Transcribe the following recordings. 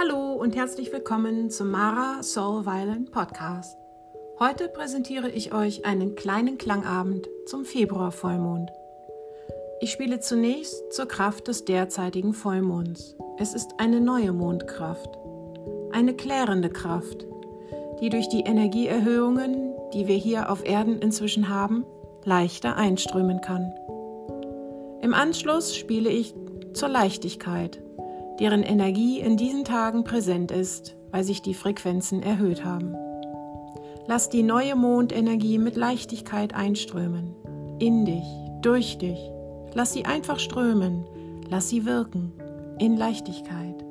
Hallo und herzlich willkommen zum Mara Soul Violin Podcast. Heute präsentiere ich euch einen kleinen Klangabend zum Februar-Vollmond. Ich spiele zunächst zur Kraft des derzeitigen Vollmonds. Es ist eine neue Mondkraft, eine klärende Kraft, die durch die Energieerhöhungen, die wir hier auf Erden inzwischen haben, leichter einströmen kann. Im Anschluss spiele ich zur Leichtigkeit, deren Energie in diesen Tagen präsent ist, weil sich die Frequenzen erhöht haben. Lass die neue Mondenergie mit Leichtigkeit einströmen, in dich, durch dich. Lass sie einfach strömen, lass sie wirken, in Leichtigkeit.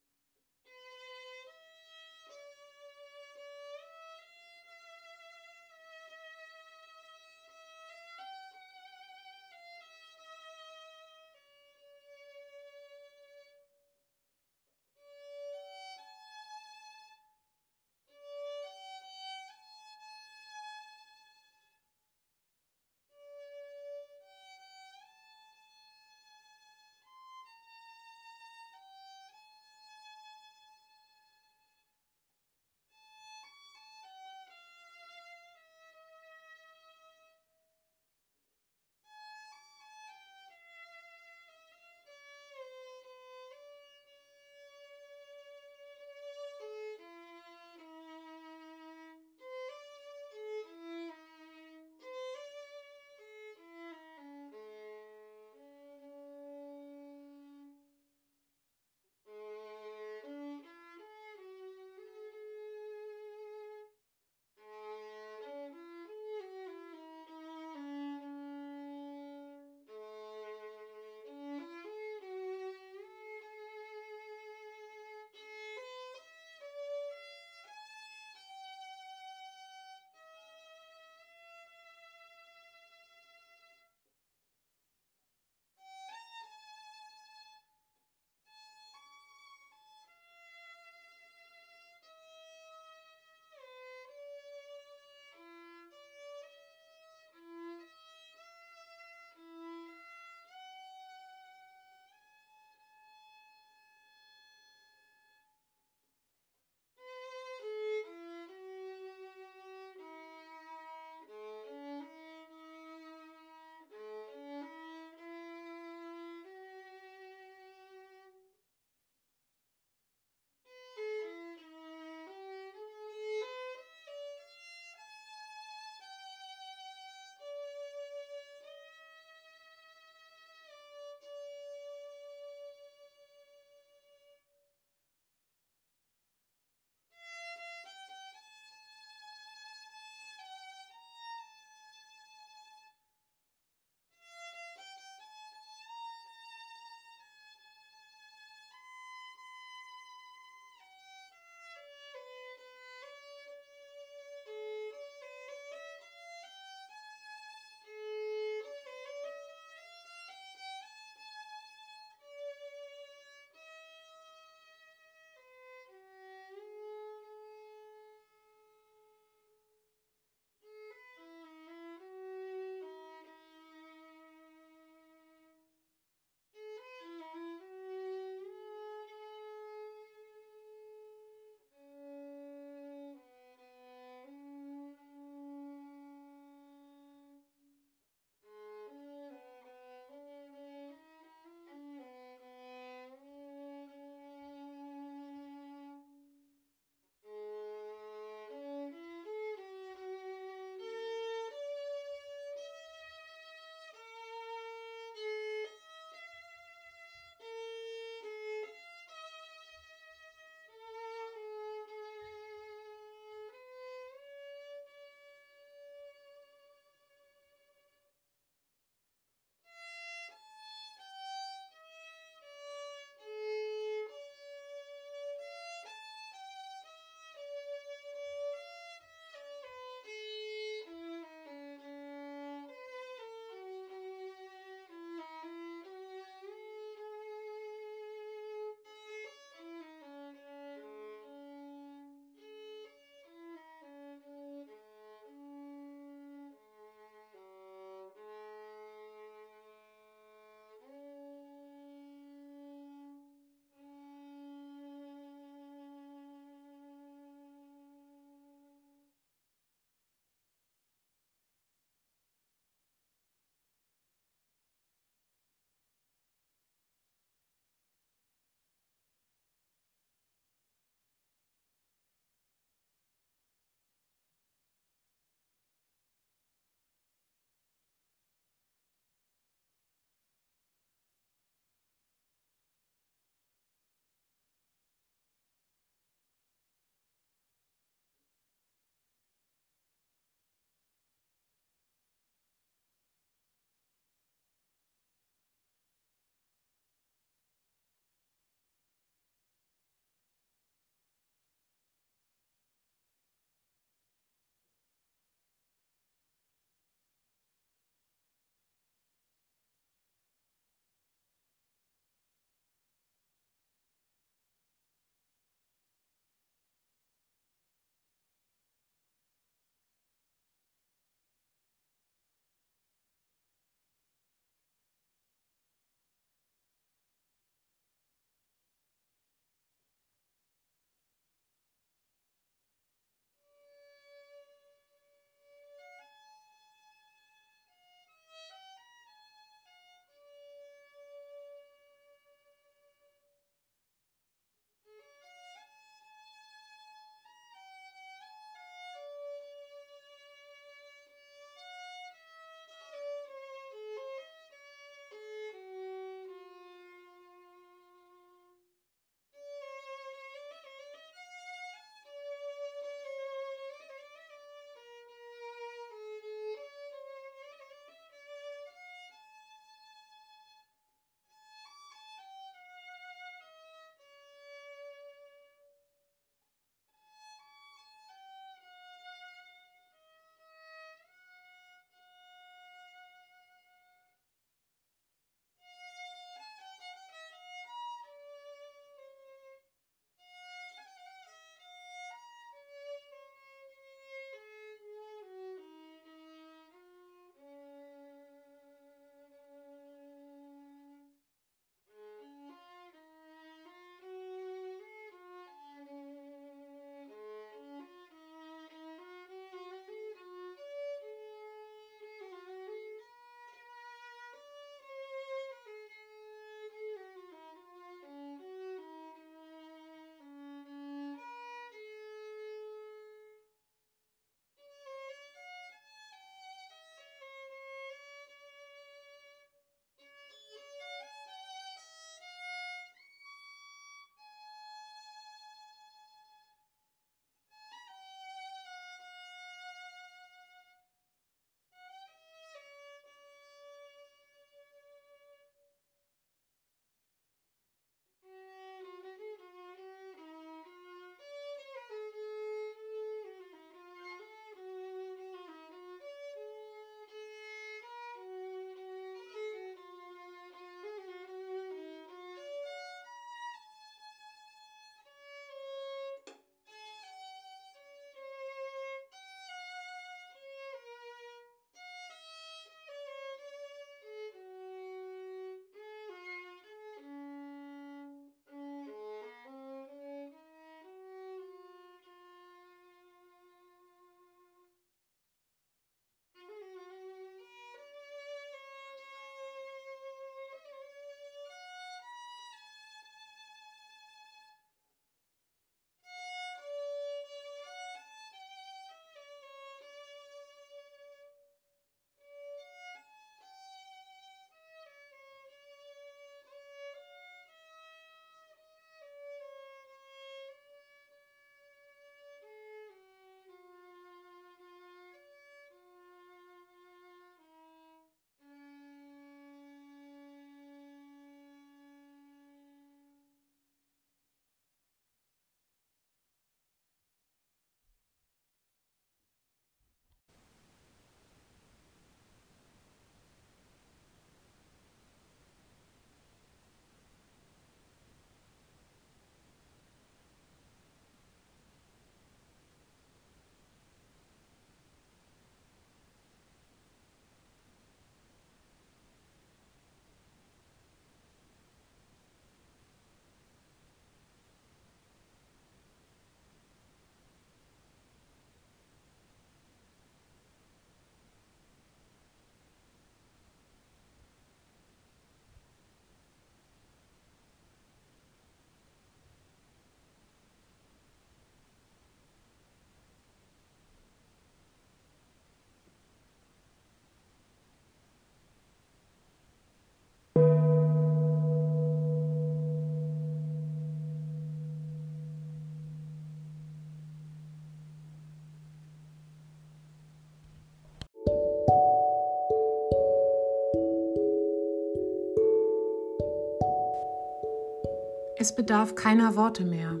Es bedarf keiner Worte mehr.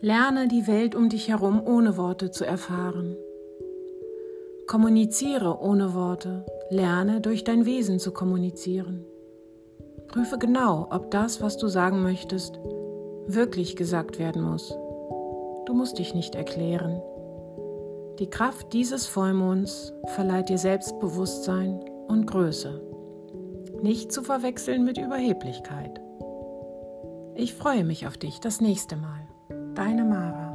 Lerne die Welt um dich herum ohne Worte zu erfahren. Kommuniziere ohne Worte. Lerne durch dein Wesen zu kommunizieren. Prüfe genau, ob das, was du sagen möchtest, wirklich gesagt werden muss. Du musst dich nicht erklären. Die Kraft dieses Vollmonds verleiht dir Selbstbewusstsein und Größe. Nicht zu verwechseln mit Überheblichkeit. Ich freue mich auf dich das nächste Mal. Deine Mara.